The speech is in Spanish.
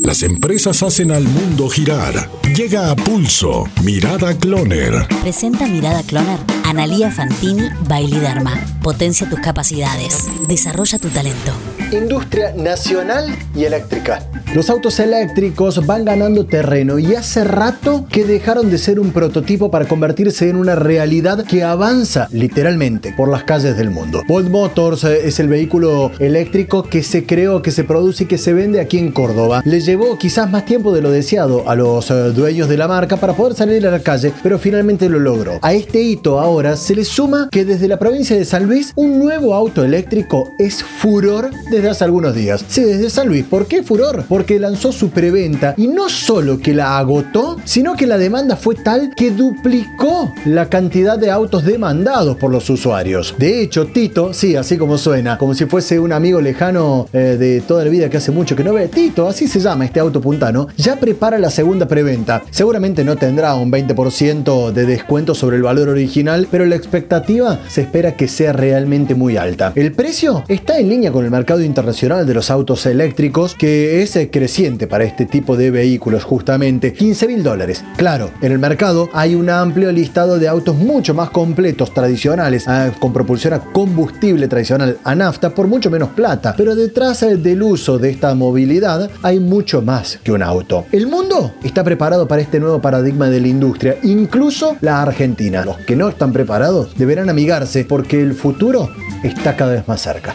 Las empresas hacen al mundo girar. Llega a pulso. Mirada Cloner. Presenta Mirada Cloner. Analía Fantini Bailiderma. Potencia tus capacidades. Desarrolla tu talento. Industria nacional y eléctrica. Los autos eléctricos van ganando terreno y hace rato que dejaron de ser un prototipo para convertirse en una realidad que avanza literalmente por las calles del mundo. Volt Motors eh, es el vehículo eléctrico que se creó, que se produce y que se vende aquí en Córdoba. Le llevó quizás más tiempo de lo deseado a los eh, dueños de la marca para poder salir a la calle, pero finalmente lo logró. A este hito ahora se le suma que desde la provincia de San Luis un nuevo auto eléctrico es furor desde hace algunos días. Sí, desde San Luis. ¿Por qué furor? Porque lanzó su preventa y no solo que la agotó, sino que la demanda fue tal que duplicó la cantidad de autos demandados por los usuarios. De hecho, Tito, sí, así como suena, como si fuese un amigo lejano eh, de toda la vida que hace mucho que no ve, Tito, así se llama este auto puntano, ya prepara la segunda preventa. Seguramente no tendrá un 20% de descuento sobre el valor original, pero la expectativa se espera que sea realmente muy alta. El precio está en línea con el mercado internacional de los autos eléctricos, que es eh, creciente para este tipo de vehículos, justamente 15 mil dólares. Claro, en el mercado hay un amplio listado de autos mucho más completos, tradicionales, ah, con propulsión a combustible tradicional a nafta por mucho menos plata, pero detrás eh, del uso de esta movilidad hay mucho más que un auto. El mundo está preparado para este nuevo paradigma de la industria, incluso la Argentina. Los que no están preparados deberán amigarse porque el futuro está cada vez más cerca.